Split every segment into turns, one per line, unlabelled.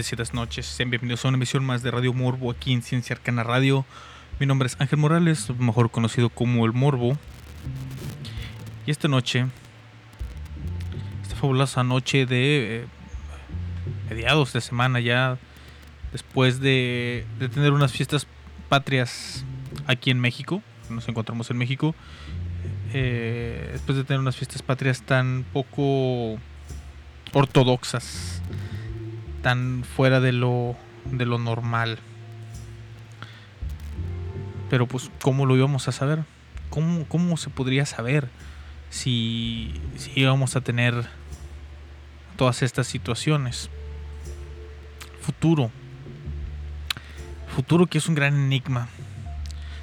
Bendecidas noches, sean bienvenidos a una emisión más de Radio Morbo aquí en Ciencia Arcana Radio. Mi nombre es Ángel Morales, mejor conocido como El Morbo. Y esta noche, esta fabulosa noche de eh, mediados de semana ya, después de, de tener unas fiestas patrias aquí en México, nos encontramos en México, eh, después de tener unas fiestas patrias tan poco ortodoxas, tan fuera de lo, de lo normal. Pero pues, ¿cómo lo íbamos a saber? ¿Cómo, cómo se podría saber si, si íbamos a tener todas estas situaciones? Futuro. Futuro que es un gran enigma.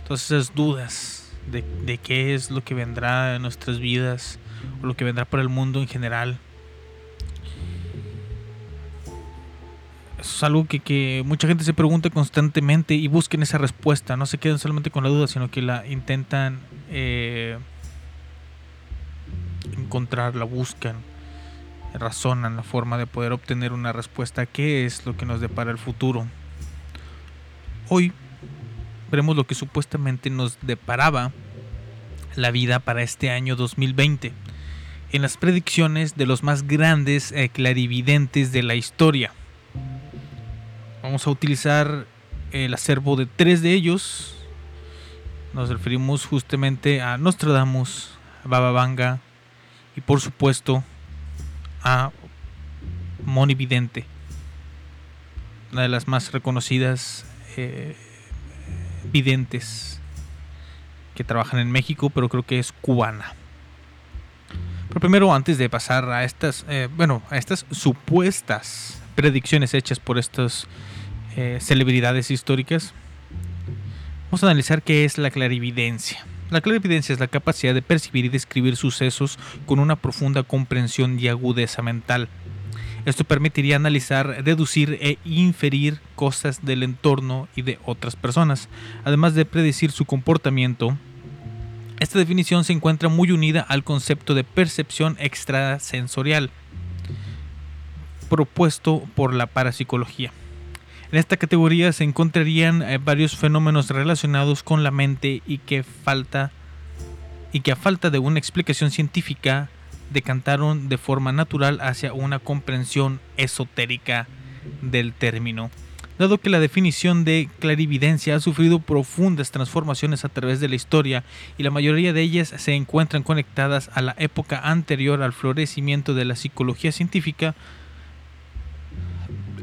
Todas esas dudas de, de qué es lo que vendrá en nuestras vidas o lo que vendrá para el mundo en general. Es algo que, que mucha gente se pregunta constantemente y busquen esa respuesta. No se quedan solamente con la duda, sino que la intentan eh, encontrar, la buscan, razonan la forma de poder obtener una respuesta qué es lo que nos depara el futuro. Hoy veremos lo que supuestamente nos deparaba la vida para este año 2020 en las predicciones de los más grandes eh, clarividentes de la historia. Vamos a utilizar el acervo de tres de ellos. Nos referimos justamente a Nostradamus, a Baba Vanga y por supuesto a Moni Vidente, una de las más reconocidas eh, videntes que trabajan en México, pero creo que es cubana. Pero primero, antes de pasar a estas, eh, bueno, a estas supuestas predicciones hechas por estas eh, celebridades históricas, vamos a analizar qué es la clarividencia. La clarividencia es la capacidad de percibir y describir sucesos con una profunda comprensión y agudeza mental. Esto permitiría analizar, deducir e inferir cosas del entorno y de otras personas, además de predecir su comportamiento. Esta definición se encuentra muy unida al concepto de percepción extrasensorial propuesto por la parapsicología. En esta categoría se encontrarían eh, varios fenómenos relacionados con la mente y que falta y que a falta de una explicación científica decantaron de forma natural hacia una comprensión esotérica del término. Dado que la definición de clarividencia ha sufrido profundas transformaciones a través de la historia y la mayoría de ellas se encuentran conectadas a la época anterior al florecimiento de la psicología científica,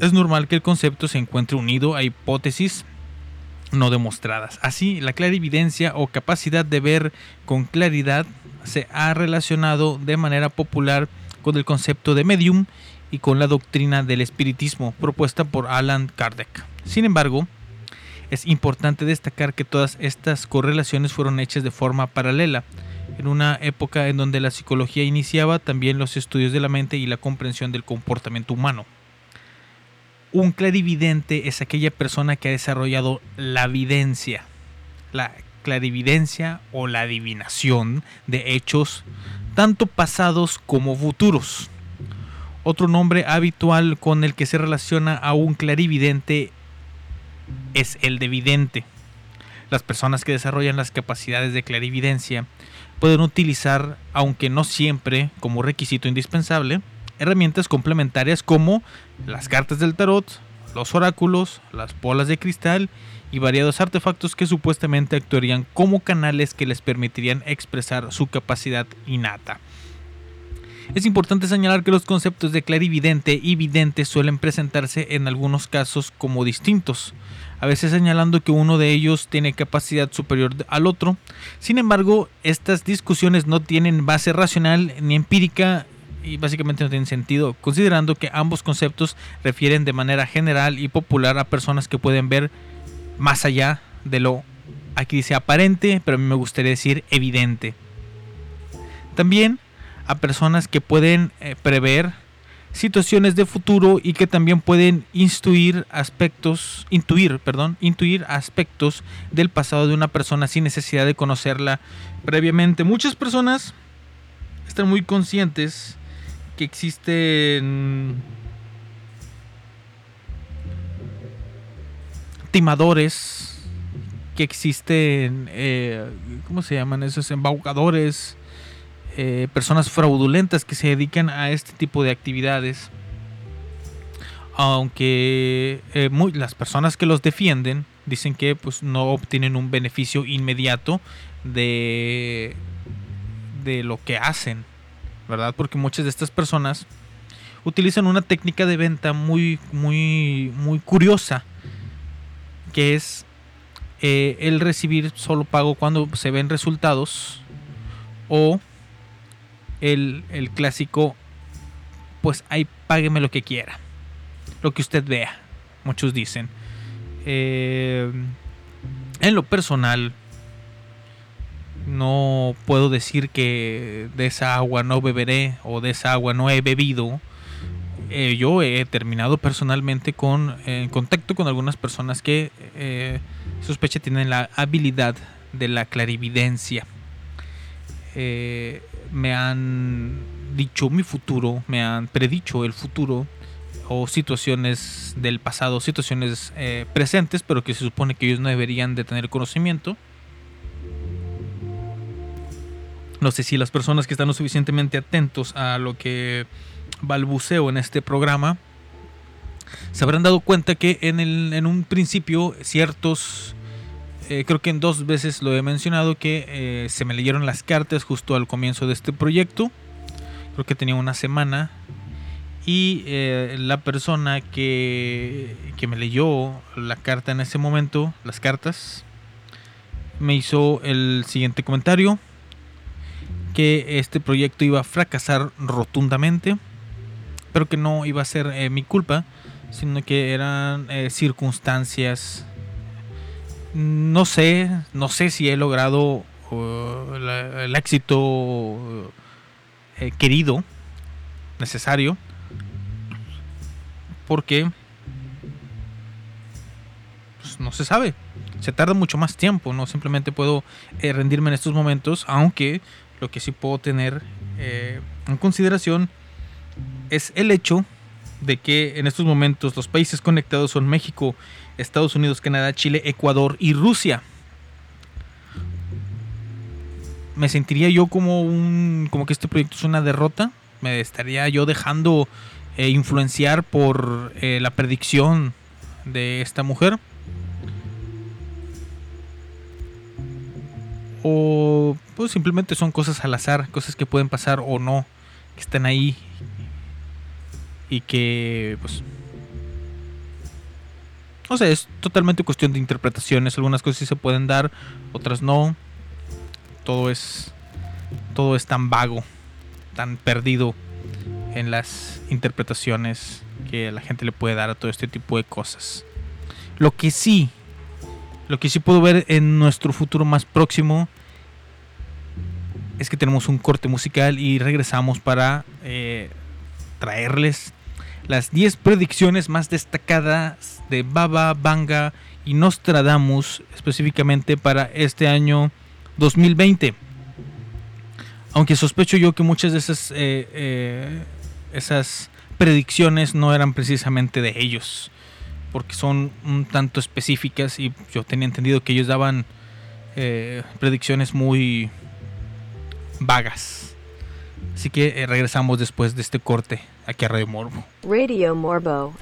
es normal que el concepto se encuentre unido a hipótesis no demostradas. Así, la clarividencia o capacidad de ver con claridad se ha relacionado de manera popular con el concepto de medium y con la doctrina del espiritismo propuesta por Alan Kardec. Sin embargo, es importante destacar que todas estas correlaciones fueron hechas de forma paralela, en una época en donde la psicología iniciaba también los estudios de la mente y la comprensión del comportamiento humano. Un clarividente es aquella persona que ha desarrollado la videncia, la clarividencia o la adivinación de hechos tanto pasados como futuros. Otro nombre habitual con el que se relaciona a un clarividente es el de vidente. Las personas que desarrollan las capacidades de clarividencia pueden utilizar, aunque no siempre como requisito indispensable, herramientas complementarias como las cartas del tarot, los oráculos, las bolas de cristal y variados artefactos que supuestamente actuarían como canales que les permitirían expresar su capacidad innata. Es importante señalar que los conceptos de clarividente y vidente suelen presentarse en algunos casos como distintos, a veces señalando que uno de ellos tiene capacidad superior al otro. Sin embargo, estas discusiones no tienen base racional ni empírica y básicamente no tienen sentido, considerando que ambos conceptos refieren de manera general y popular a personas que pueden ver más allá de lo, aquí dice aparente, pero a mí me gustaría decir evidente. También a personas que pueden eh, prever situaciones de futuro y que también pueden intuir aspectos, intuir, perdón, intuir aspectos del pasado de una persona sin necesidad de conocerla previamente. Muchas personas están muy conscientes que existen timadores, que existen, eh, ¿cómo se llaman esos? Embaucadores, eh, personas fraudulentas que se dedican a este tipo de actividades. Aunque eh, muy- las personas que los defienden dicen que pues, no obtienen un beneficio inmediato de, de lo que hacen, ¿verdad? Porque muchas de estas personas utilizan una técnica de venta muy, muy, muy curiosa, que es eh, el recibir solo pago cuando se ven resultados o el, el clásico, pues ahí págueme lo que quiera, lo que usted vea, muchos dicen. Eh, en lo personal, no puedo decir que de esa agua no beberé o de esa agua no he bebido. Eh, yo he terminado personalmente con en contacto con algunas personas que eh, sospecha tienen la habilidad de la clarividencia. Eh, me han dicho mi futuro, me han predicho el futuro o situaciones del pasado, situaciones eh, presentes, pero que se supone que ellos no deberían de tener conocimiento. No sé si las personas que están lo suficientemente atentos a lo que balbuceo en este programa se habrán dado cuenta que en, el, en un principio ciertos, eh, creo que en dos veces lo he mencionado, que eh, se me leyeron las cartas justo al comienzo de este proyecto. Creo que tenía una semana. Y eh, la persona que, que me leyó la carta en ese momento, las cartas, me hizo el siguiente comentario. Que este proyecto iba a fracasar rotundamente. Pero que no iba a ser eh, mi culpa sino que eran eh, circunstancias. No sé, no sé si he logrado uh, el éxito eh, querido, necesario, porque pues, no se sabe. Se tarda mucho más tiempo, no simplemente puedo rendirme en estos momentos, aunque lo que sí puedo tener eh, en consideración es el hecho de que en estos momentos los países conectados son México, Estados Unidos, Canadá, Chile, Ecuador y Rusia. Me sentiría yo como un como que este proyecto es una derrota. Me estaría yo dejando eh, influenciar por eh, la predicción de esta mujer. O pues simplemente son cosas al azar, cosas que pueden pasar o no, que están ahí y que pues no sé, es totalmente cuestión de interpretaciones, algunas cosas sí se pueden dar, otras no. Todo es todo es tan vago, tan perdido en las interpretaciones que la gente le puede dar a todo este tipo de cosas. Lo que sí lo que sí puedo ver en nuestro futuro más próximo es que tenemos un corte musical y regresamos para eh, traerles las 10 predicciones más destacadas de Baba, Vanga y Nostradamus específicamente para este año 2020. Aunque sospecho yo que muchas de esas, eh, eh, esas predicciones no eran precisamente de ellos, porque son un tanto específicas y yo tenía entendido que ellos daban eh, predicciones muy vagas. Así que eh, regresamos después de este corte aquí a Radio Morbo.
Radio Morbo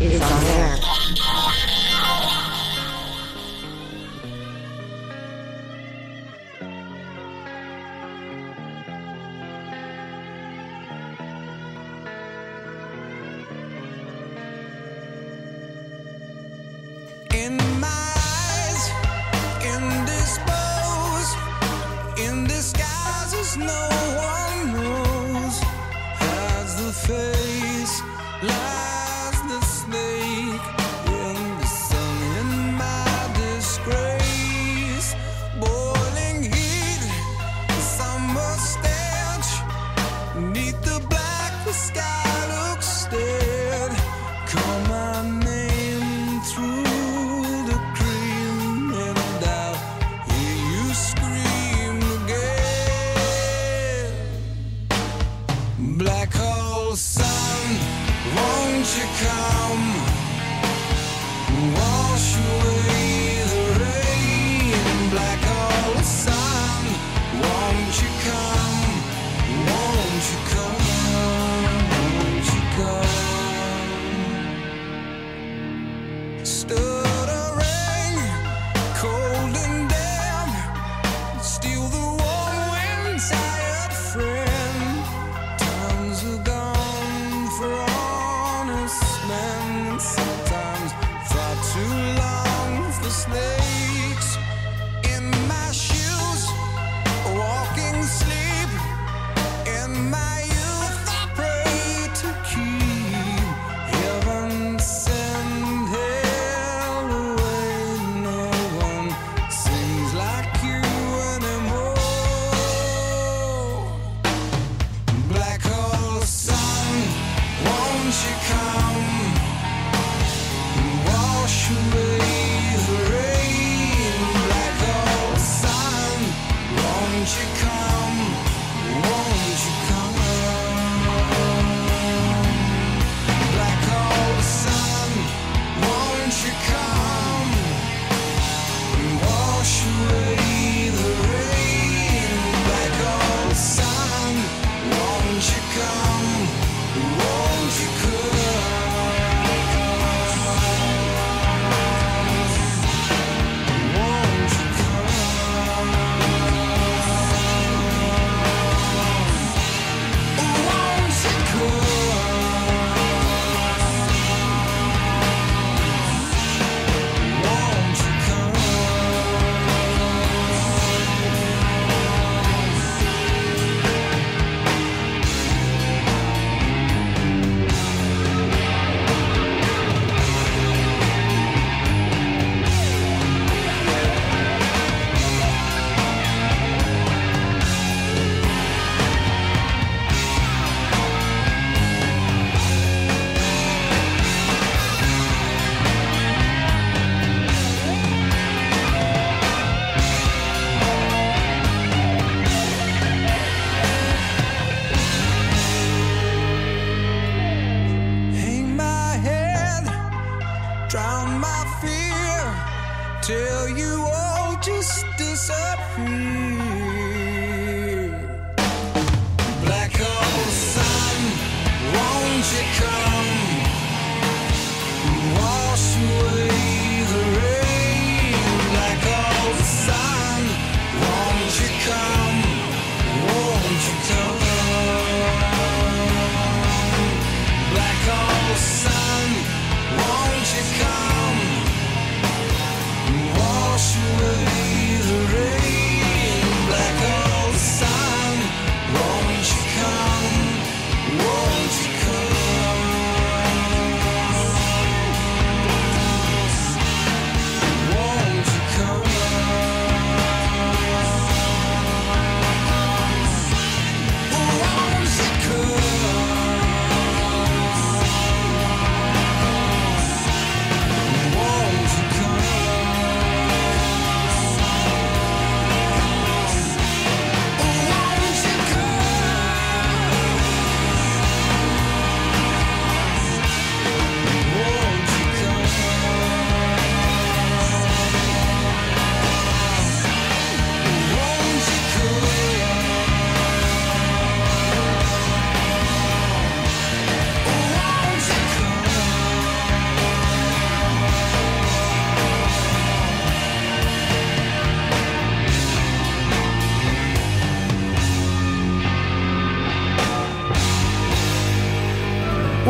is on air.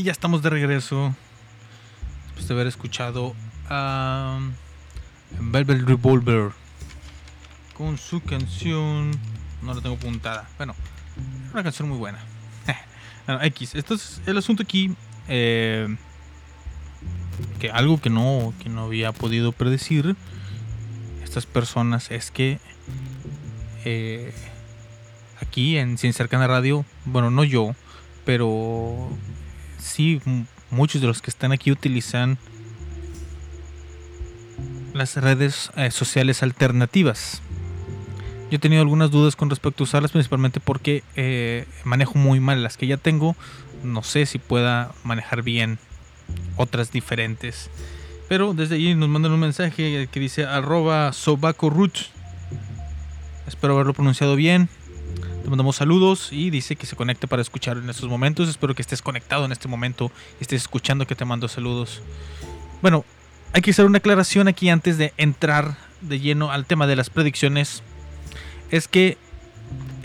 Y ya estamos de regreso. Después de haber escuchado a Velvet Revolver con su canción. No la tengo apuntada. Bueno, una canción muy buena. bueno, X. Esto es el asunto aquí. eh, que algo que no, que no había podido predecir estas personas es que eh, aquí en Sin Cercana Radio, bueno, no yo, pero sí muchos de los que están aquí utilizan las redes eh, sociales alternativas. Yo he tenido algunas dudas con respecto a usarlas, principalmente porque eh, manejo muy mal las que ya tengo. No sé si pueda manejar bien otras diferentes. Pero desde allí nos mandan un mensaje que dice arroba sobacorut. Espero haberlo pronunciado bien. Mandamos saludos y dice que se conecte para escuchar en estos momentos. Espero que estés conectado en este momento y estés escuchando que te mando saludos. Bueno, hay que hacer una aclaración aquí antes de entrar de lleno al tema de las predicciones. Es que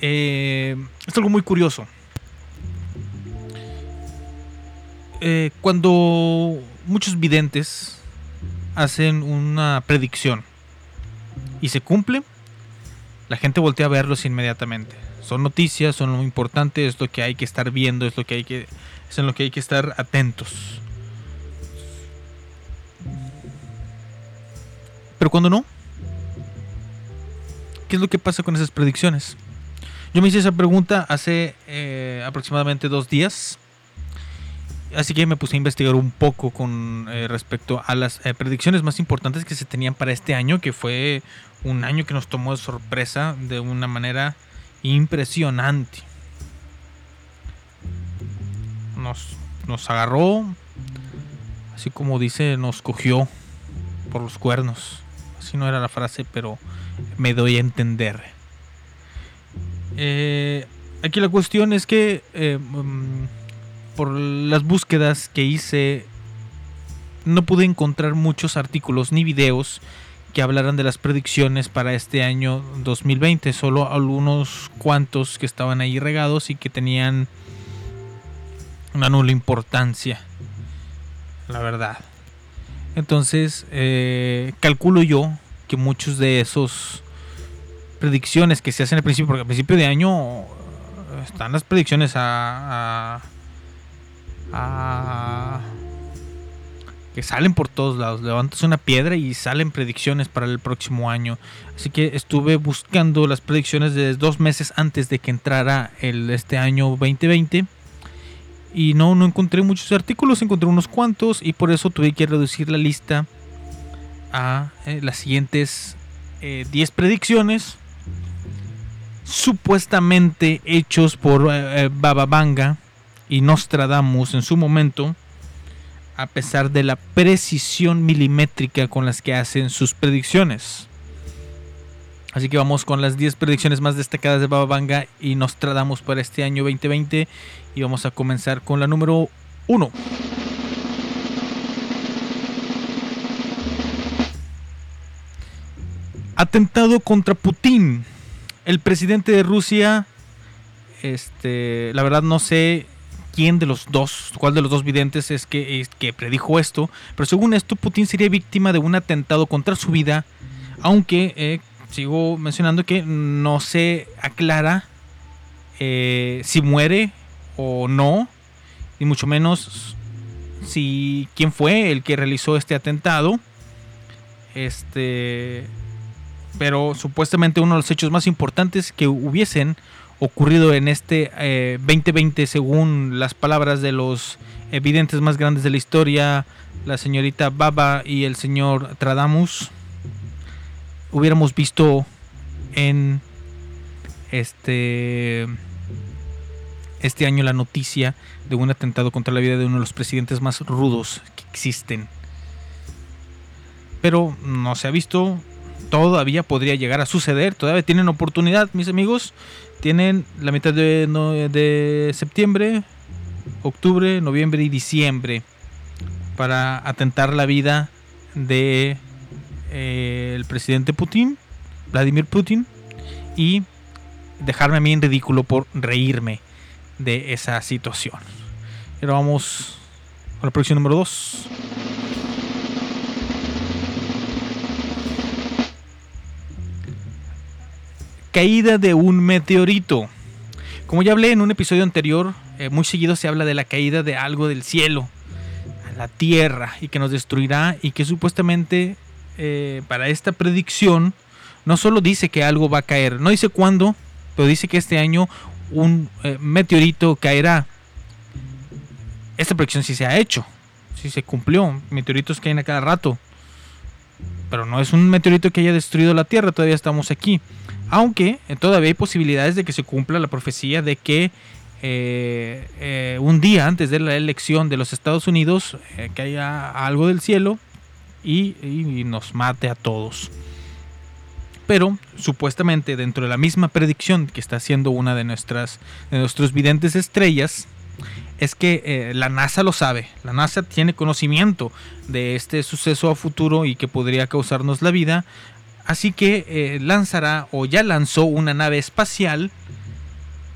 eh, es algo muy curioso. Eh, cuando muchos videntes hacen una predicción y se cumple, la gente voltea a verlos inmediatamente. Son noticias, son lo importante, es lo que hay que estar viendo, es lo que hay que, es en lo que hay que estar atentos. Pero cuando no, ¿qué es lo que pasa con esas predicciones? Yo me hice esa pregunta hace eh, aproximadamente dos días. Así que me puse a investigar un poco con eh, respecto a las eh, predicciones más importantes que se tenían para este año, que fue un año que nos tomó de sorpresa de una manera impresionante. Nos, nos agarró, así como dice, nos cogió por los cuernos. Así no era la frase, pero me doy a entender. Eh, aquí la cuestión es que eh, mm, por las búsquedas que hice no pude encontrar muchos artículos ni videos que hablaran de las predicciones para este año 2020, solo algunos cuantos que estaban ahí regados y que tenían una nula importancia, la verdad. Entonces, eh, calculo yo que muchos de esos predicciones que se hacen al principio, porque al principio de año eh, están las predicciones a, a, a- que salen por todos lados. Levantas una piedra y salen predicciones para el próximo año. Así que estuve buscando las predicciones de dos meses antes de que entrara el, este año 2020. Y no, no encontré muchos artículos, encontré unos cuantos y por eso tuve que reducir la lista a eh, las siguientes eh, 10 predicciones supuestamente hechos por eh, eh, Baba Vanga y Nostradamus en su momento, a pesar de la precisión milimétrica con las que hacen sus predicciones. Así que vamos con las 10 predicciones más destacadas de Baba Vanga y Nostradamus para este año 2020 y vamos a comenzar con la número 1. Atentado contra Putin. El presidente de Rusia, este, la verdad no sé quién de los dos, cuál de los dos videntes es que, predijo esto, pero según esto Putin sería víctima de un atentado contra su vida, aunque eh, sigo mencionando que no se aclara eh, si muere o no, y mucho menos si quién fue el que realizó este atentado. Este, pero supuestamente uno de los hechos más importantes que hubiesen ocurrido en este eh, 2020 según las palabras de los evidentes más grandes de la historia, la señorita Baba y el señor Tradamus, hubiéramos visto en este este año la noticia de un atentado contra la vida de uno de los presidentes más rudos que existen. Pero no se ha visto, todavía podría llegar a suceder, todavía tienen oportunidad, mis amigos. Tienen la mitad de, septiembre, octubre, noviembre y diciembre para atentar la vida de eh, el presidente Putin, Vladimir Putin, y dejarme a mí en ridículo por reírme de esa situación. Y ahora vamos a la predicción número 2. Caída de un meteorito. Como ya hablé en un episodio anterior, eh, muy seguido se habla de la caída de algo del cielo a la tierra y que nos destruirá y que supuestamente eh, para esta predicción no solo dice que algo va a caer, no dice cuándo, pero dice que este año un eh, meteorito caerá. Esta predicción sí se ha hecho, sí se cumplió. Meteoritos caen a cada rato. Pero no es un meteorito que haya destruido la Tierra, todavía estamos aquí. Aunque eh, todavía hay posibilidades de que se cumpla la profecía de que eh, eh, un día antes de la elección de los Estados Unidos que haya algo del cielo y, y nos mate a todos. Pero supuestamente dentro de la misma predicción que está haciendo una de nuestras de nuestros videntes estrellas es que eh, la NASA lo sabe, la NASA tiene conocimiento de este suceso a futuro y que podría causarnos la vida, así que eh, lanzará o ya lanzó una nave espacial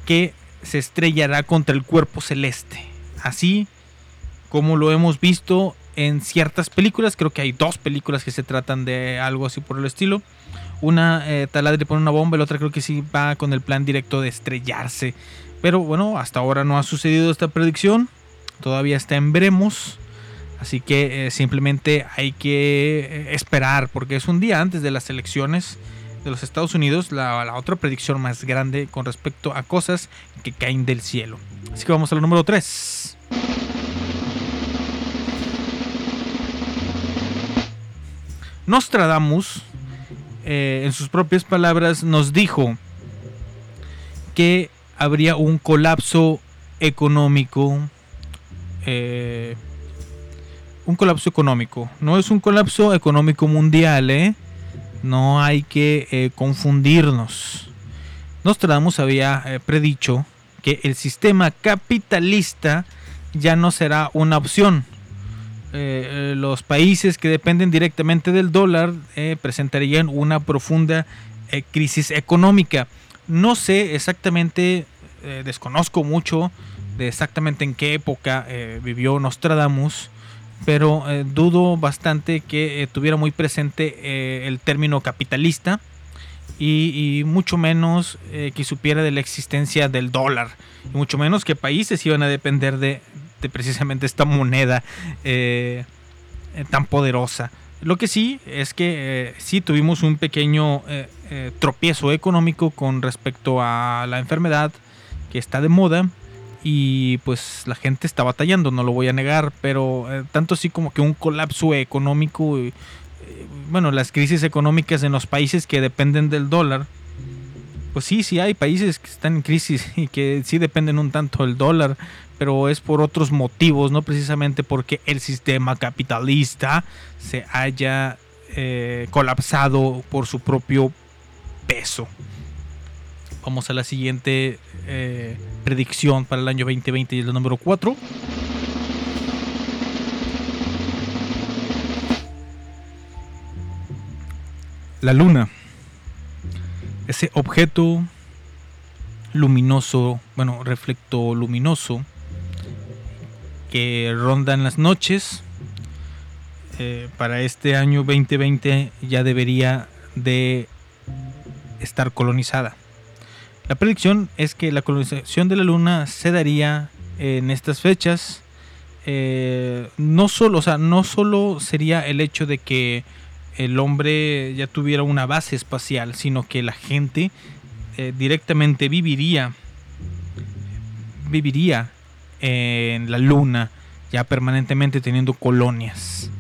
que se estrellará contra el cuerpo celeste, así como lo hemos visto en ciertas películas, creo que hay dos películas que se tratan de algo así por el estilo. Una eh, taladre pone una bomba, la otra creo que sí va con el plan directo de estrellarse. Pero bueno, hasta ahora no ha sucedido esta predicción. Todavía está en veremos. Así que eh, simplemente hay que eh, esperar porque es un día antes de las elecciones de los Estados Unidos, la, otra predicción más grande con respecto a cosas que caen del cielo. Así que vamos al número 3. Nostradamus, eh, en sus propias palabras, nos dijo que habría un colapso económico. eh, un colapso económico. No es un colapso económico mundial, ¿eh? No hay que eh, confundirnos. Nostradamus había eh, predicho que el sistema capitalista ya no será una opción. Los países que dependen directamente del dólar presentarían una profunda crisis económica. No sé exactamente, eh, desconozco mucho de exactamente en qué época eh, vivió Nostradamus, pero eh, dudo bastante que tuviera muy presente el término capitalista y, mucho menos que supiera de la existencia del dólar, y mucho menos que países iban a depender de, precisamente esta moneda tan poderosa. Lo que sí es que sí tuvimos un pequeño eh, tropiezo económico con respecto a la enfermedad que está de moda y pues la gente está batallando, no lo voy a negar, pero eh, tanto así como que un colapso económico, eh, bueno, las crisis económicas en los países que dependen del dólar, pues sí, sí hay países que están en crisis y que sí dependen un tanto del dólar, pero es por otros motivos, no precisamente porque el sistema capitalista se haya eh, colapsado por su propio peso. Vamos a la siguiente eh, predicción para el año 2020 y es la número 4. La luna. Ese objeto luminoso, bueno, reflecto luminoso que ronda en las noches. eh, para este año 2020 ya debería de estar colonizada. La predicción es que la colonización de la luna se daría en estas fechas. Eh, no solo, o sea, no solo sería el hecho de que el hombre ya tuviera una base espacial, sino que la gente eh, directamente viviría viviría en la luna ya permanentemente teniendo colonias.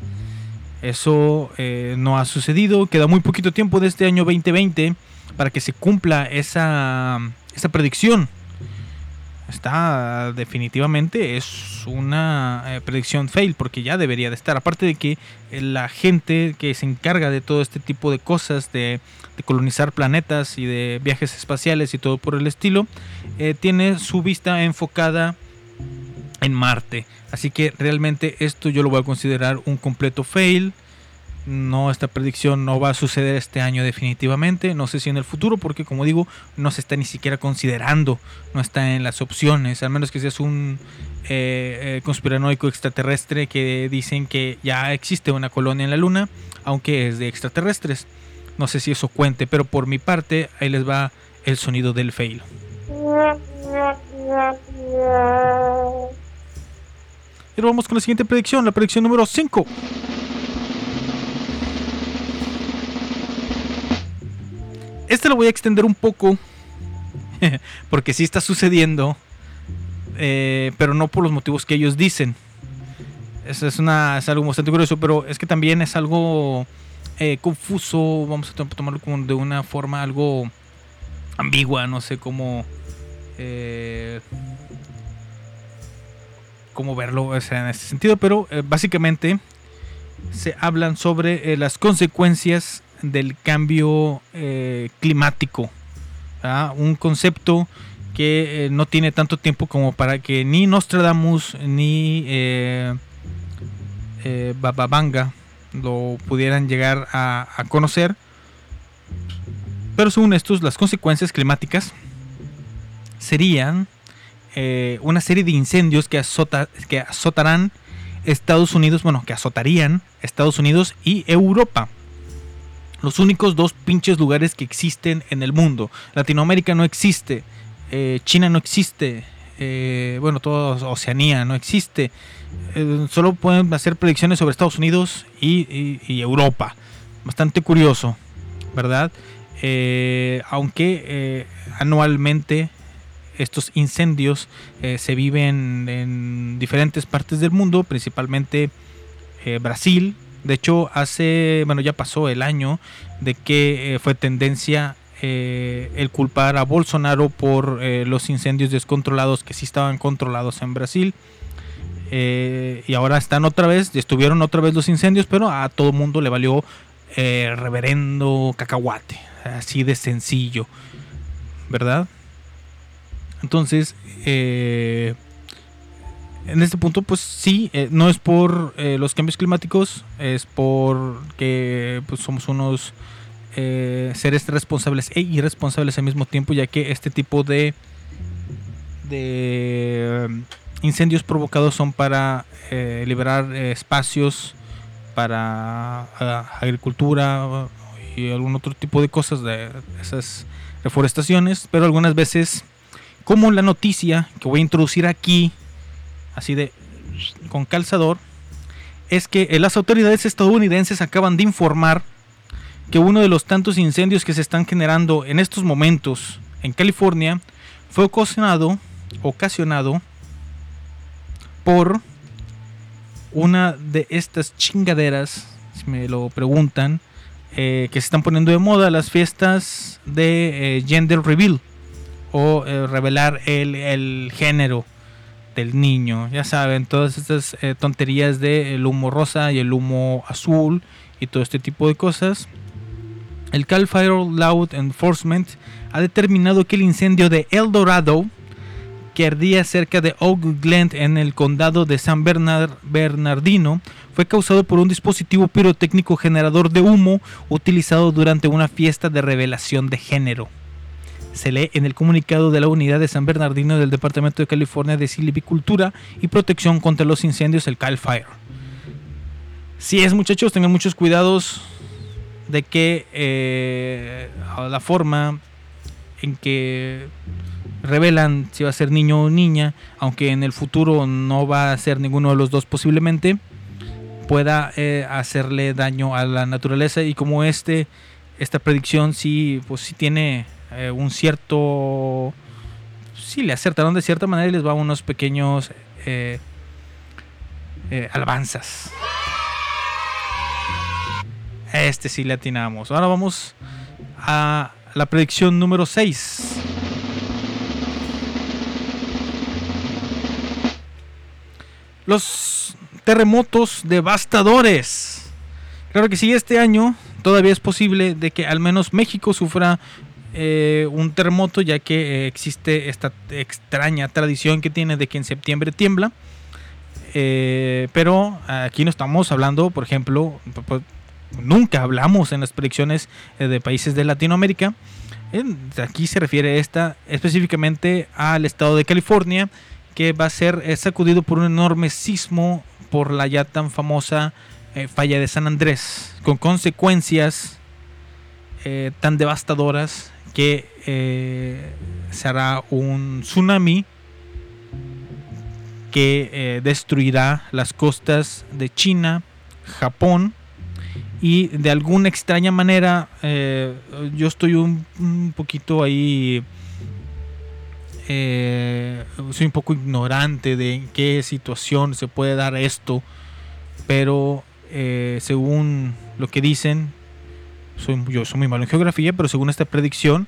Eso eh, no ha sucedido, queda muy poquito tiempo de este año 2020 para que se cumpla esa, esa predicción. Está definitivamente es una eh, predicción fail porque ya debería de estar. Aparte de que eh, la gente que se encarga de todo este tipo de cosas, de, colonizar planetas y de viajes espaciales y todo por el estilo, eh, tiene su vista enfocada en Marte. Así que realmente esto yo lo voy a considerar un completo fail. No, esta predicción no va a suceder este año definitivamente. No sé si en el futuro, porque como digo, no se está ni siquiera considerando, no está en las opciones, al menos que seas un eh, eh, conspiranoico extraterrestre que dicen que ya existe una colonia en la Luna, aunque es de extraterrestres. No sé si eso cuente, pero por mi parte, ahí les va el sonido del fail. Y vamos con la siguiente predicción, la predicción número 5. Este lo voy a extender un poco, porque sí está sucediendo, eh, pero no por los motivos que ellos dicen. Es, es, una, es algo bastante curioso, pero es que también es algo eh, confuso, vamos a to- tomarlo como de una forma algo ambigua, no sé cómo... eh, cómo verlo o sea, en ese sentido, pero básicamente se hablan sobre las consecuencias del cambio eh, climático. Un concepto que eh, no tiene tanto tiempo como para que ni Nostradamus ni eh, Bababanga lo pudieran llegar a, conocer. Pero según estos, las consecuencias climáticas serían una serie de incendios que, que azotarán Estados Unidos, bueno, que azotarían Estados Unidos y Europa. Los únicos dos pinches lugares que existen en el mundo. Latinoamérica no existe, eh, China no existe, eh, bueno, toda Oceanía no existe. Eh, solo pueden hacer predicciones sobre Estados Unidos y, Europa. Bastante curioso, ¿verdad? Aunque anualmente estos incendios se viven en diferentes partes del mundo, principalmente Brasil. De hecho, hace, bueno, ya pasó el año de que eh, fue tendencia eh, el culpar a Bolsonaro por eh, los incendios descontrolados que sí estaban controlados en Brasil. Y ahora están otra vez, estuvieron otra vez los incendios, pero a todo mundo le valió reverendo cacahuate, así de sencillo, ¿verdad? Entonces, en este punto, pues sí, eh, no es por eh, los cambios climáticos, es por que pues, somos unos eh, seres responsables e irresponsables al mismo tiempo, ya que este tipo de, de incendios provocados son para liberar espacios para agricultura y algún otro tipo de cosas de esas reforestaciones, pero algunas veces como la noticia que voy a introducir aquí, así de con calzador, es que eh, las autoridades estadounidenses acaban de informar que uno de los tantos incendios que se están generando en estos momentos en California fue ocasionado, ocasionado por una de estas chingaderas, si me lo preguntan, eh, que se están poniendo de moda, las fiestas de eh, gender reveal o revelar el, el género del niño. Ya saben, todas estas eh, tonterías del humo rosa y el humo azul y todo este tipo de cosas. El Cal Fire Law Enforcement ha determinado que el incendio de El Dorado, que ardía cerca de Oak Glen en el condado de San Bernard- Bernardino, fue causado por un dispositivo pirotécnico generador de humo utilizado durante una fiesta de revelación de género se lee en el comunicado de la Unidad de San Bernardino del Departamento de California de Silvicultura y Protección contra los Incendios, el Cal Fire. Si es muchachos, tengan muchos cuidados de que eh, la forma en que revelan si va a ser niño o niña, aunque en el futuro no va a ser ninguno de los dos posiblemente, pueda eh, hacerle daño a la naturaleza y como este esta predicción sí pues sí tiene eh, un cierto sí le acertaron de cierta manera y les va unos pequeños eh, eh, alabanzas. Este sí le atinamos. Ahora vamos a la predicción número 6 los terremotos devastadores. Claro que sí este año todavía es posible de que al menos México sufra eh, un terremoto, ya que eh, existe esta extraña tradición que tiene de que en septiembre tiembla. Eh, pero aquí no estamos hablando, por ejemplo, nunca hablamos en las predicciones de países de Latinoamérica. Aquí se refiere esta específicamente al estado de California, que va a ser sacudido por un enorme sismo por la ya tan famosa falla de San Andrés, con consecuencias tan devastadoras que eh, se hará un tsunami que eh, destruirá las costas de China, Japón y de alguna extraña manera eh, yo estoy un, poquito ahí eh, soy un poco ignorante de en qué situación se puede dar esto pero según lo que dicen soy, yo soy muy malo en geografía pero según esta predicción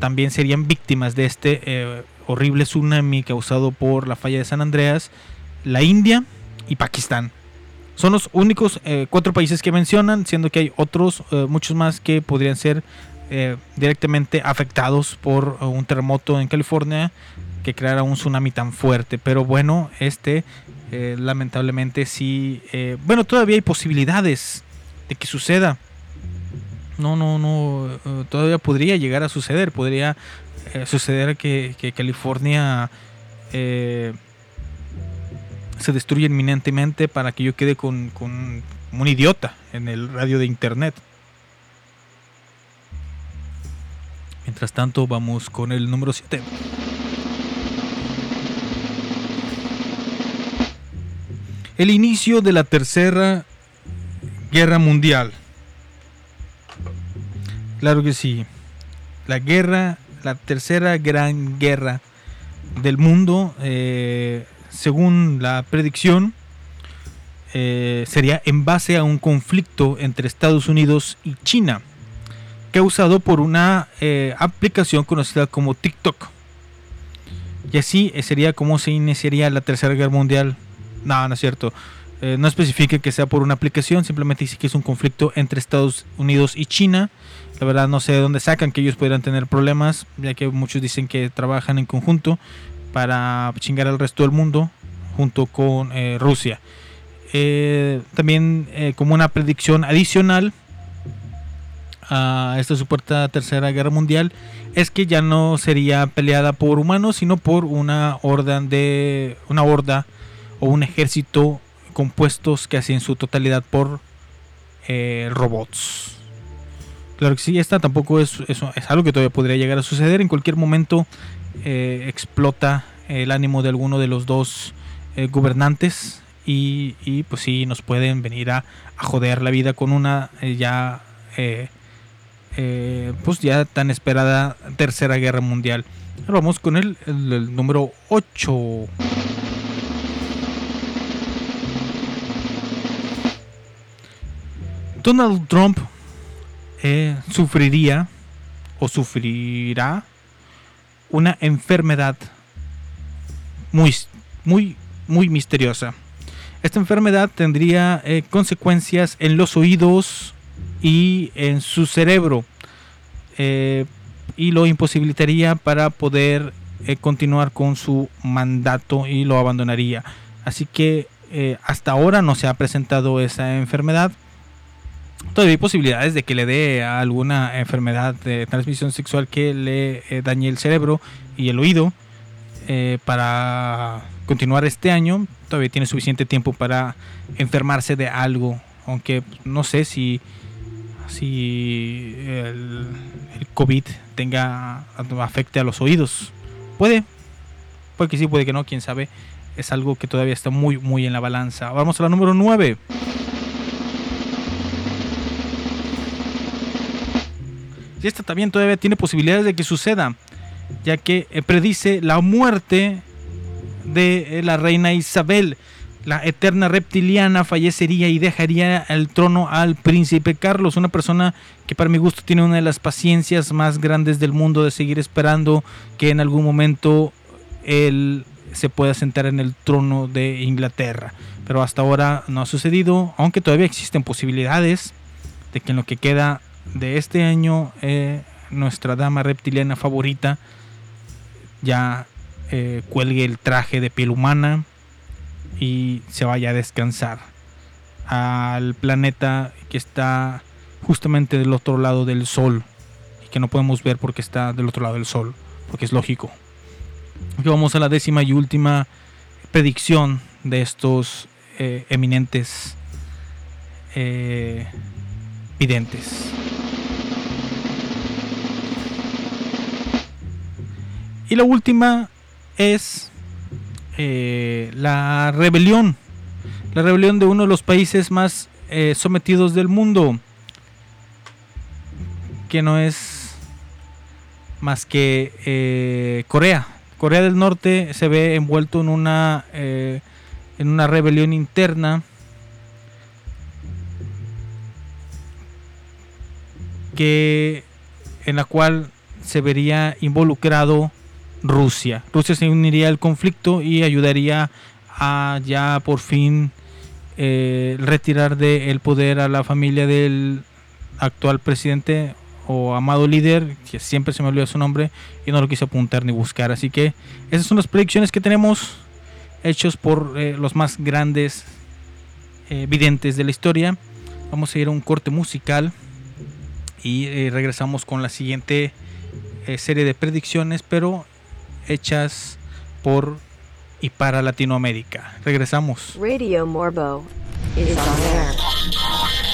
también serían víctimas de este eh, horrible tsunami causado por la falla de San Andreas la India y Pakistán son los únicos eh, cuatro países que mencionan, siendo que hay otros, eh, muchos más que podrían ser directamente afectados por un terremoto en California que creara un tsunami tan fuerte. Pero bueno, este lamentablemente sí, bueno, todavía hay posibilidades de que suceda. No, no, no, eh, todavía podría llegar a suceder, podría eh, suceder que, California... eh, se destruye inminentemente para que yo quede con, con un idiota en el radio de internet. Mientras tanto, vamos con el número 7. El inicio de la Tercera Guerra Mundial. Claro que sí. La guerra, la tercera gran guerra del mundo, eh, según la predicción, eh, sería en base a un conflicto entre Estados Unidos y China, causado por una eh, aplicación conocida como TikTok. Y así sería como se iniciaría la Tercera Guerra Mundial. No, no es cierto. No especifica que sea por una aplicación, simplemente dice que es un conflicto entre Estados Unidos y China. La verdad no sé de dónde sacan que ellos pudieran tener problemas, ya que muchos dicen que trabajan en conjunto para chingar al resto del mundo junto con eh, Rusia. Eh, también eh, como una predicción adicional a esta supuesta tercera guerra mundial es que ya no sería peleada por humanos sino por una horda de una horda o un ejército compuestos casi en su totalidad por robots claro que sí esta tampoco es, es, es algo que todavía podría llegar a suceder. En cualquier momento eh, explota el ánimo de alguno de los dos eh, gobernantes y, y, pues sí nos pueden venir a, a joder la vida con una eh, ya pues ya tan esperada tercera guerra mundial. Ahora vamos con el, el, el número 8 Donald Trump eh, sufriría o sufrirá una enfermedad muy, muy, muy misteriosa. Esta enfermedad tendría eh, consecuencias en los oídos y en su cerebro eh, y lo imposibilitaría para poder continuar con su mandato y lo abandonaría. Así que hasta ahora no se ha presentado esa enfermedad. Todavía hay posibilidades de que le dé alguna enfermedad de transmisión sexual que le eh, dañe el cerebro y el oído eh, para continuar este año. Todavía tiene suficiente tiempo para enfermarse de algo, aunque no sé si si el, COVID tenga afecte a los oídos. Puede, puede que sí, puede que no, quién sabe. Es algo que todavía está muy muy en la balanza. Vamos a la número 9. Y esta también todavía tiene posibilidades de que suceda, ya que eh, predice la muerte de eh, la reina Isabel. La eterna reptiliana fallecería y dejaría el trono al príncipe Carlos, una persona que para mi gusto tiene una de las paciencias más grandes del mundo de seguir esperando que en algún momento él se pueda sentar en el trono de Inglaterra. Pero hasta ahora no ha sucedido, aunque todavía existen posibilidades de que en lo que queda de este año eh, nuestra dama reptiliana favorita ya eh, cuelgue el traje de piel humana y se vaya a descansar al planeta que está justamente del otro lado del sol y que no podemos ver porque está del otro lado del sol, porque es lógico. Vamos a la décima y última predicción de estos eh, eminentes videntes. Y la última es eh, la rebelión. La rebelión de uno de los países más eh, sometidos del mundo. Que no es más que eh, Corea. Corea del Norte se ve envuelto en una, en una rebelión interna. Que en la cual se vería involucrado Rusia. Rusia se uniría al conflicto y ayudaría a ya por fin eh, retirar del poder a la familia del actual presidente o amado líder, que siempre se me olvidó su nombre y no lo quise apuntar ni buscar. Así que esas son las predicciones que tenemos hechos por eh, los más grandes eh, videntes de la historia. Vamos a ir a un corte musical y regresamos con la siguiente serie de predicciones, pero hechas por y para Latinoamérica. Regresamos.
Radio Morbo is on.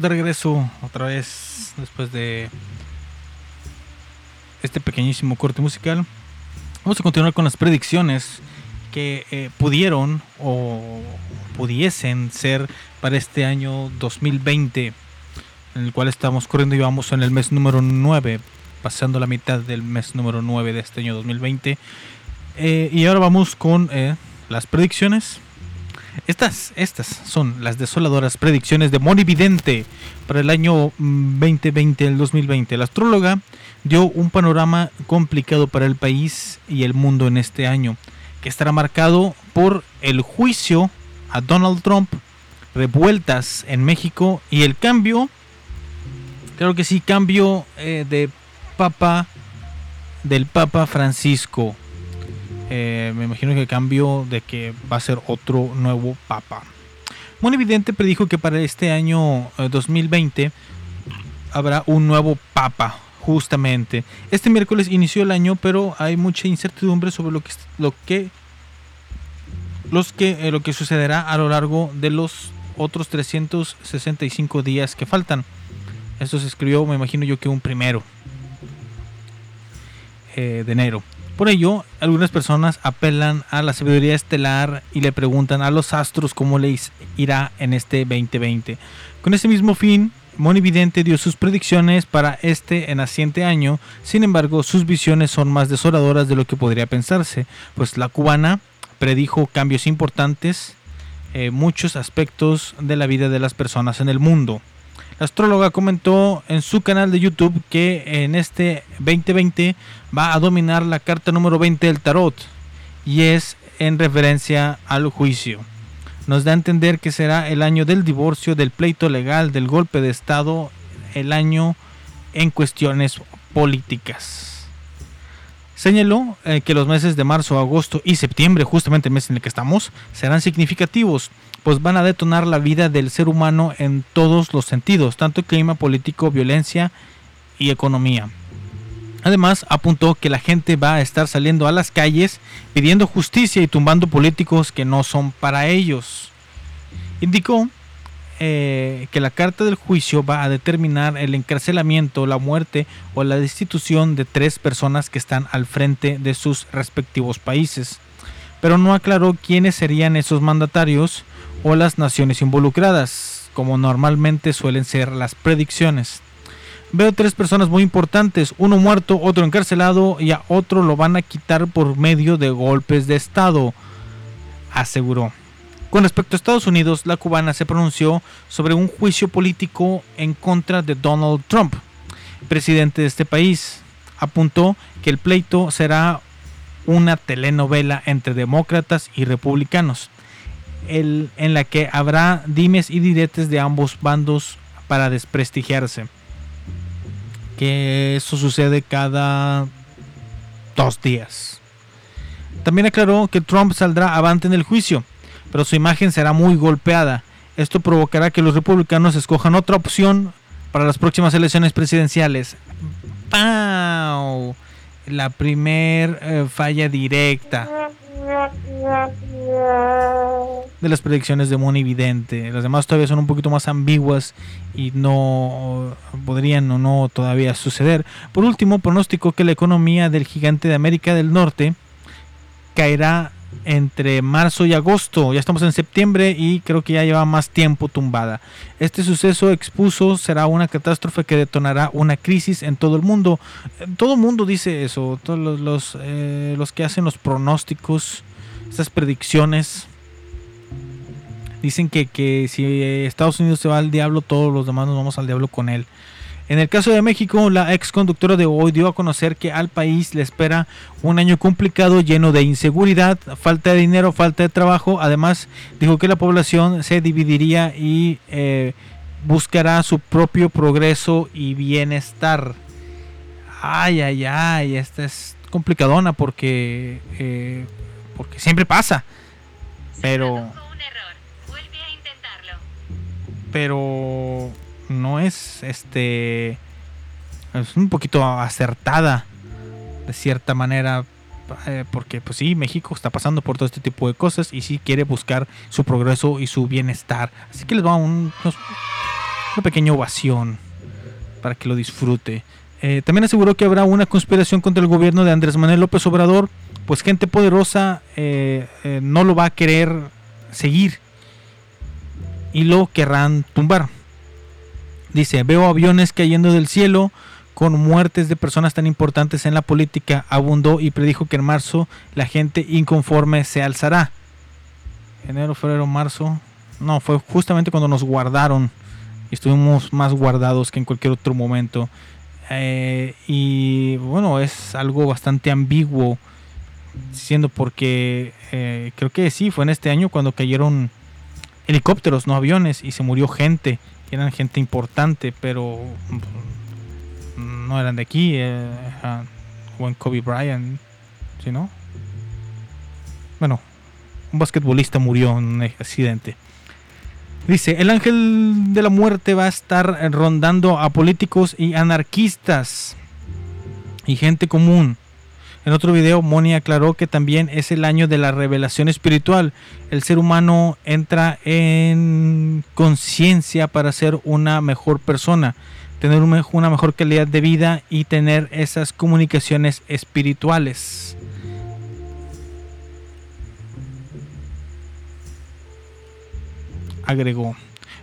De regreso otra vez después de este pequeñísimo corte musical, vamos a continuar con las predicciones que eh, pudieron o pudiesen ser para este año 2020, en el cual estamos corriendo y vamos en el mes número 9, pasando la mitad del mes número 9 de este año 2020. Eh, y ahora vamos con eh, las predicciones. Estas, estas son las desoladoras predicciones de Moni Vidente para el año mm, 2020, el 2020. La astróloga dio un panorama complicado para el país y el mundo en este año, que estará marcado por el juicio a Donald Trump, revueltas en México y el cambio, creo que sí, cambio eh, de Papa, del Papa Francisco. Eh, me imagino que cambio de que va a ser otro nuevo Papa. Muy evidente predijo que para este año eh, 2020 habrá un nuevo Papa, justamente. Este miércoles inició el año, pero hay mucha incertidumbre sobre lo que, lo que, los que, eh, lo que sucederá a lo largo de los otros 365 días que faltan. Esto se escribió, me imagino yo que un primero eh, de enero. Por ello, algunas personas apelan a la sabiduría estelar y le preguntan a los astros cómo les irá en este 2020. Con ese mismo fin, Moni Vidente dio sus predicciones para este naciente año, sin embargo, sus visiones son más desoladoras de lo que podría pensarse, pues la cubana predijo cambios importantes en muchos aspectos de la vida de las personas en el mundo. La astróloga comentó en su canal de YouTube que en este 2020 va a dominar la carta número 20 del tarot y es en referencia al juicio. Nos da a entender que será el año del divorcio, del pleito legal, del golpe de Estado, el año en cuestiones políticas. Señaló eh, que los meses de marzo, agosto y septiembre, justamente el mes en el que estamos, serán significativos, pues van a detonar la vida del ser humano en todos los sentidos, tanto clima, político, violencia y economía. Además, apuntó que la gente va a estar saliendo a las calles pidiendo justicia y tumbando políticos que no son para ellos. Indicó eh, que la carta del juicio va a determinar el encarcelamiento, la muerte o la destitución de tres personas que están al frente de sus respectivos países, pero no aclaró quiénes serían esos mandatarios o las naciones involucradas, como normalmente suelen ser las predicciones. Veo tres personas muy importantes, uno muerto, otro encarcelado y a otro lo van a quitar por medio de golpes de Estado, aseguró. Con respecto a Estados Unidos, la cubana se pronunció sobre un juicio político en contra de Donald Trump, presidente de este país. Apuntó que el pleito será una telenovela entre demócratas y republicanos, el- en la que habrá dimes y diretes de ambos bandos para desprestigiarse. Que eso sucede cada dos días. También aclaró que Trump saldrá avante en el juicio, pero su imagen será muy golpeada. Esto provocará que los republicanos escojan otra opción para las próximas elecciones presidenciales. ¡Pau! La primer eh, falla directa de las predicciones de Moni Vidente. Las demás todavía son un poquito más ambiguas y no podrían o no todavía suceder. Por último, pronosticó que la economía del gigante de América del Norte caerá entre marzo y agosto. Ya estamos en septiembre y creo que ya lleva más tiempo tumbada. Este suceso expuso será una catástrofe que detonará una crisis en todo el mundo. Todo el mundo dice eso. Todos los, los, eh, que hacen los pronósticos, estas predicciones, dicen que, que si Estados Unidos se va al diablo, todos los demás nos vamos al diablo con él. En el caso de México, la ex conductora de hoy dio a conocer que al país le espera un año complicado lleno de inseguridad, falta de dinero, falta de trabajo. Además, dijo que la población se dividiría y eh, buscará su propio progreso y bienestar. Ay, ay, ay, esta es complicadona porque, eh, porque siempre pasa. Pero pero no es este es un poquito acertada de cierta manera eh, porque pues sí México está pasando por todo este tipo de cosas y sí quiere buscar su progreso y su bienestar así que les va un, unos- una pequeña ovación para que lo disfrute Eh, también aseguró que habrá una conspiración contra el gobierno de Andrés Manuel López Obrador, pues gente poderosa eh, no lo va a querer seguir y lo querrán tumbar. Dice, veo aviones cayendo del cielo con muertes de personas tan importantes en la política, abundó y predijo que en marzo la gente inconforme se alzará. Enero, febrero, marzo. No, fue justamente cuando nos guardaron. Estuvimos más guardados que en cualquier otro momento. Eh, y bueno, es algo bastante ambiguo, siendo porque eh, creo que sí, fue en este año cuando cayeron helicópteros, no aviones, y se murió gente. Eran gente importante, pero mm, no eran de aquí. Eh, como en Kobe Bryant, ¿sí no? Bueno, un basquetbolista murió en un accidente. Dice, el ángel de la muerte va a estar rondando a políticos y anarquistas y gente común. En otro video, Moni aclaró que también es el año de la revelación espiritual. El ser humano entra en conciencia para ser una mejor persona, tener una mejor calidad de vida y tener esas comunicaciones espirituales. agregó.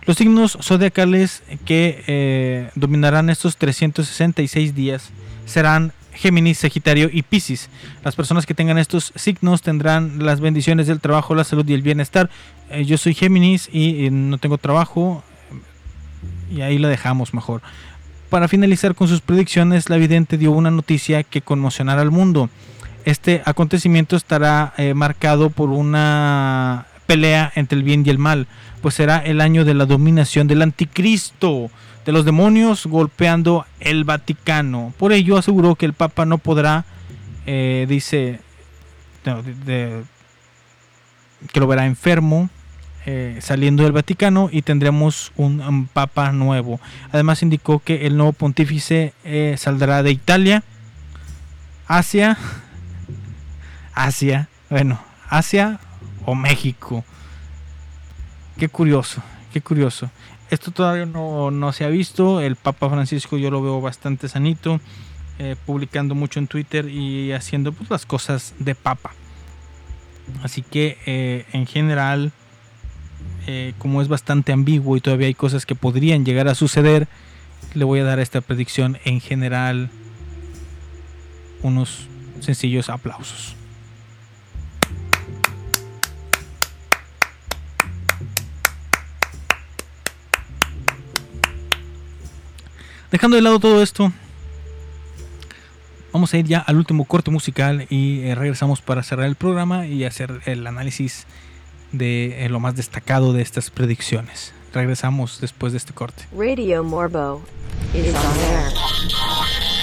Los signos zodiacales que eh, dominarán estos 366 días serán Géminis, Sagitario y Piscis. Las personas que tengan estos signos tendrán las bendiciones del trabajo, la salud y el bienestar. Eh, yo soy Géminis y, eh, no tengo trabajo y ahí la dejamos mejor. Para finalizar con sus predicciones, la vidente dio una noticia que conmocionará al mundo. Este acontecimiento estará eh, marcado por una pelea entre el bien y el mal, pues será el año de la dominación del anticristo, de los demonios golpeando el Vaticano. Por ello aseguró que el Papa no podrá, eh, dice, que lo verá enfermo, eh, saliendo del Vaticano y tendremos un, Papa nuevo. Además indicó que el nuevo pontífice eh, saldrá de Italia, Asia, Asia, bueno, Asia o México. Qué curioso, qué curioso. Esto todavía no, no se ha visto. El Papa Francisco yo lo veo bastante sanito, eh, publicando mucho en Twitter y haciendo pues, las cosas de Papa. Así que eh, en general, eh, como es bastante ambiguo y todavía hay cosas que podrían llegar a suceder, le voy a dar a esta predicción en general unos sencillos aplausos. Dejando de lado todo esto, vamos a ir ya al último corte musical y eh, regresamos para cerrar el programa y hacer el análisis de eh, lo más destacado de estas predicciones. Regresamos después de este corte.
Radio Morbo is on air.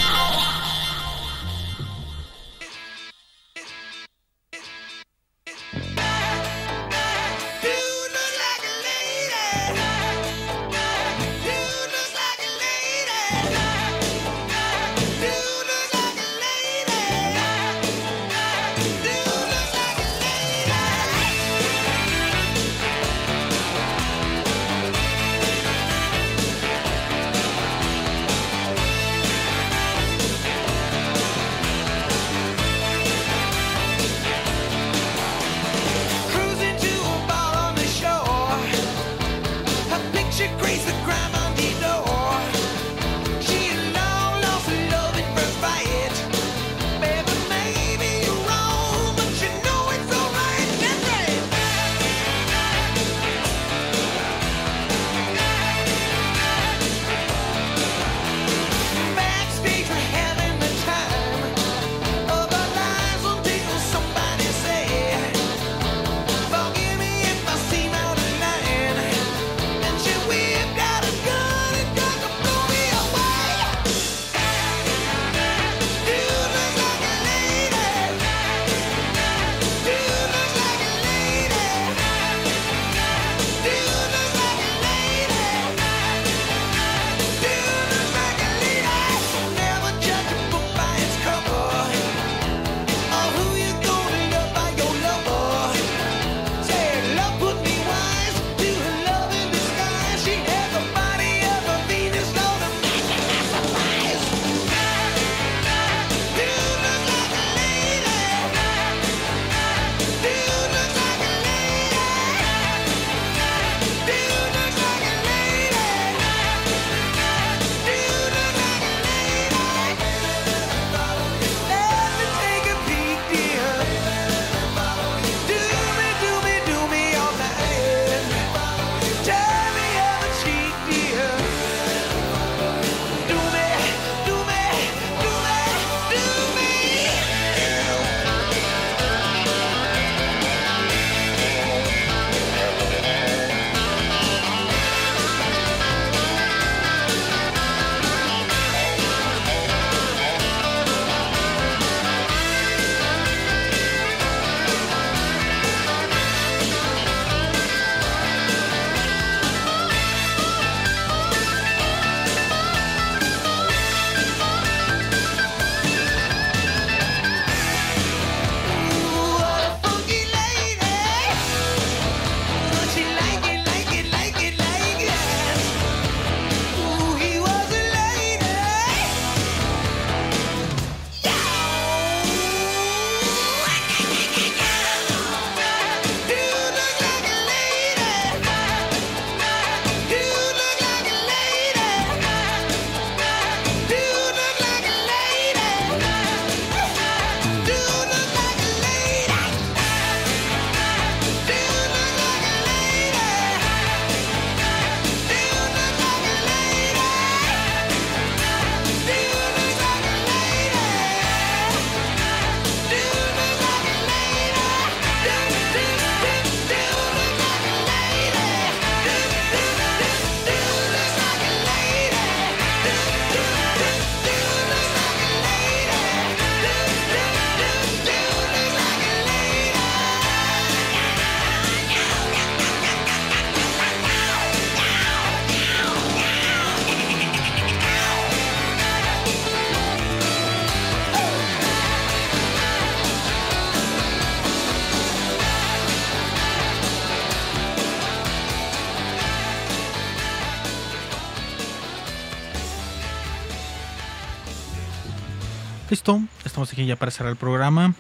Aquí ya para cerrar el programa.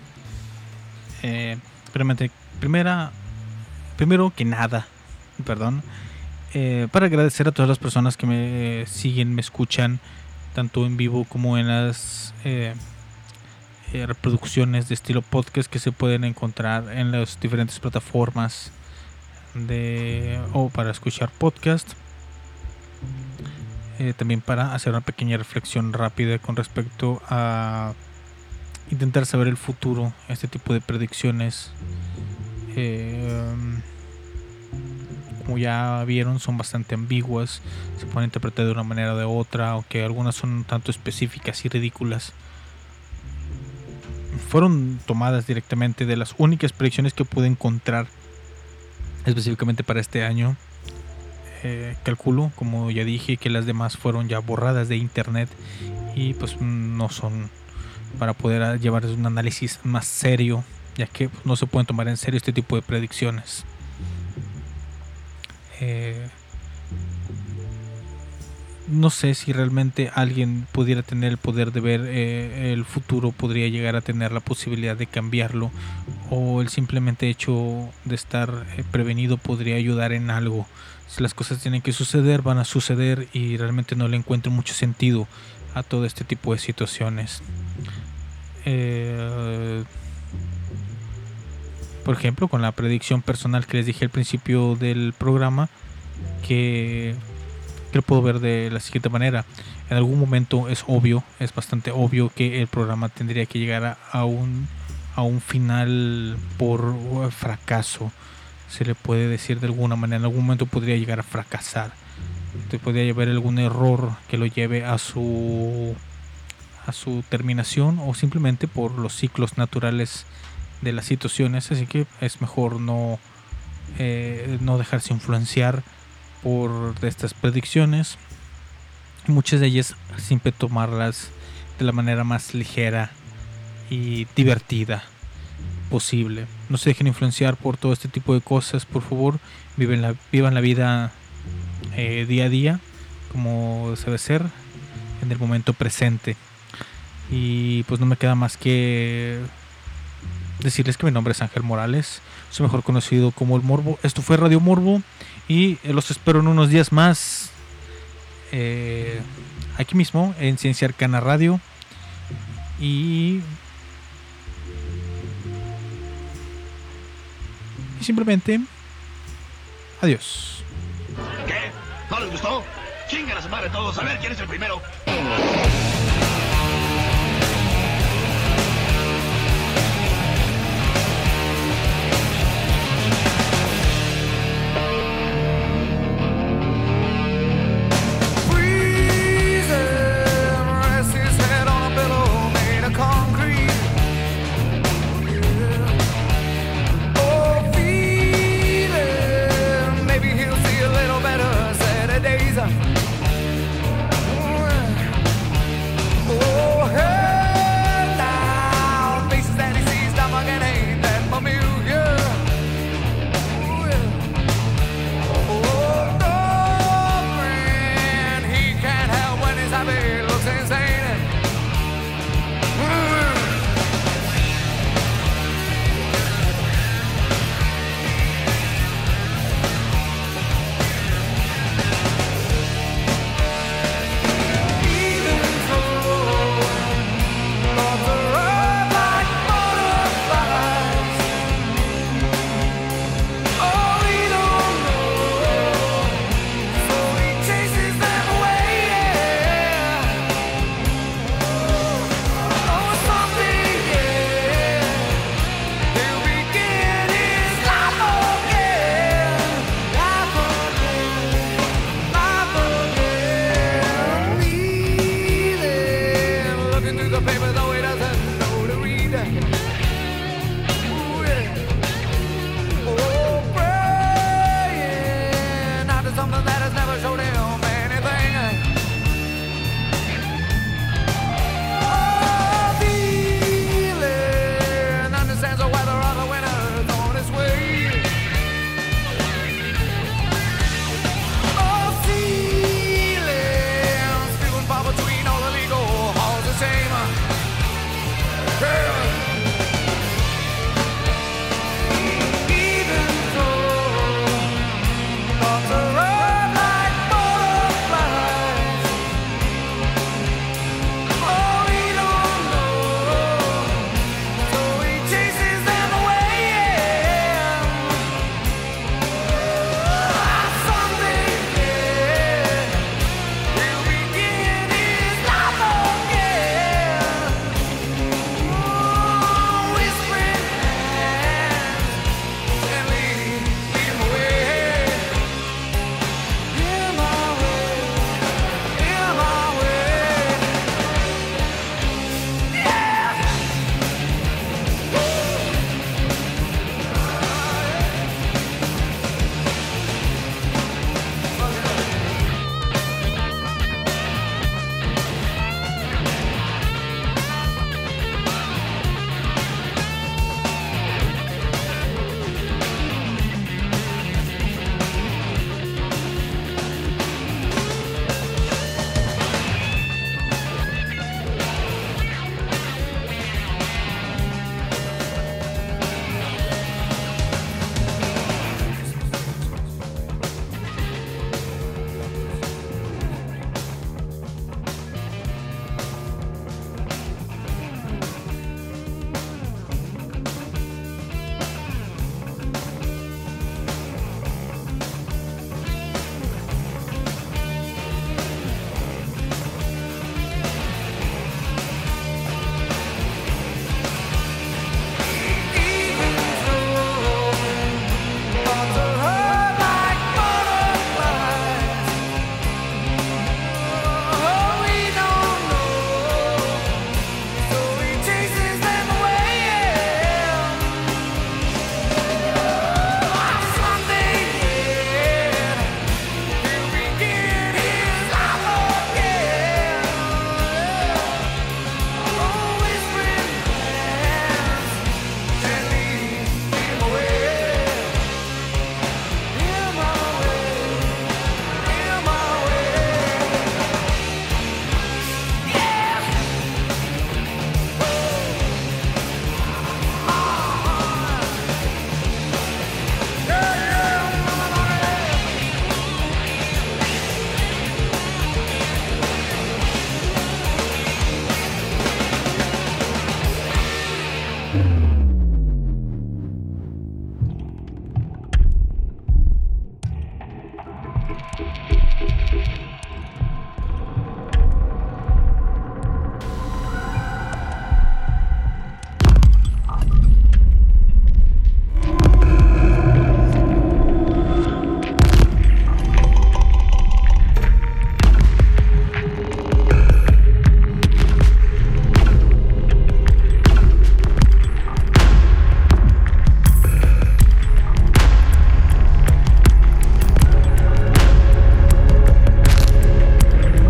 Eh, primera, primero que nada, perdón, eh, para agradecer a todas las personas que me siguen, me escuchan, tanto en vivo como en las eh, eh, reproducciones de estilo podcast que se pueden encontrar en las diferentes plataformas o para escuchar podcast. También para hacer una pequeña reflexión rápida con respecto a intentar saber el futuro, este tipo de predicciones. eh, como ya vieron, son bastante ambiguas, se pueden interpretar de una manera o de otra, aunque algunas son un tanto específicas y ridículas. Fueron tomadas directamente de las únicas predicciones que pude encontrar específicamente para este año. Eh, calculo, como ya dije, que las demás fueron ya borradas de internet y pues no son para poder llevar un análisis más serio, ya que pues, no se pueden tomar en serio este tipo de predicciones. Eh, no sé si realmente alguien pudiera tener el poder de ver eh, el futuro, podría llegar a tener la posibilidad de cambiarlo, o el simplemente hecho de estar eh, prevenido podría ayudar en algo. Si las cosas tienen que suceder, van a suceder y realmente no le encuentro mucho sentido a todo este tipo de situaciones. Eh, por ejemplo, con la predicción personal que les dije al principio del programa, que, lo puedo ver de la siguiente manera. En algún momento es obvio, es bastante obvio que el programa tendría que llegar a, un, a un final por fracaso. Se le puede decir de alguna manera, en algún momento podría llegar a fracasar. Te podría haber algún error que lo lleve a su su terminación o simplemente por los ciclos naturales de las situaciones, así que es mejor no, eh, no dejarse influenciar por estas predicciones. Muchas de ellas siempre tomarlas de la manera más ligera y divertida posible. No se dejen influenciar por todo este tipo de cosas, por favor. La, vivan la vida eh, día a día, como debe ser, en el momento presente. Y pues no me queda más que decirles que mi nombre es Ángel Morales, soy mejor conocido como el Morbo. Esto fue Radio Morbo y eh, los espero en unos días más eh, aquí mismo en Ciencia Arcana Radio. Y, y simplemente adiós.
¿Qué? ¿No les gustó? Chingan a su madre todos, a ver quién es el primero.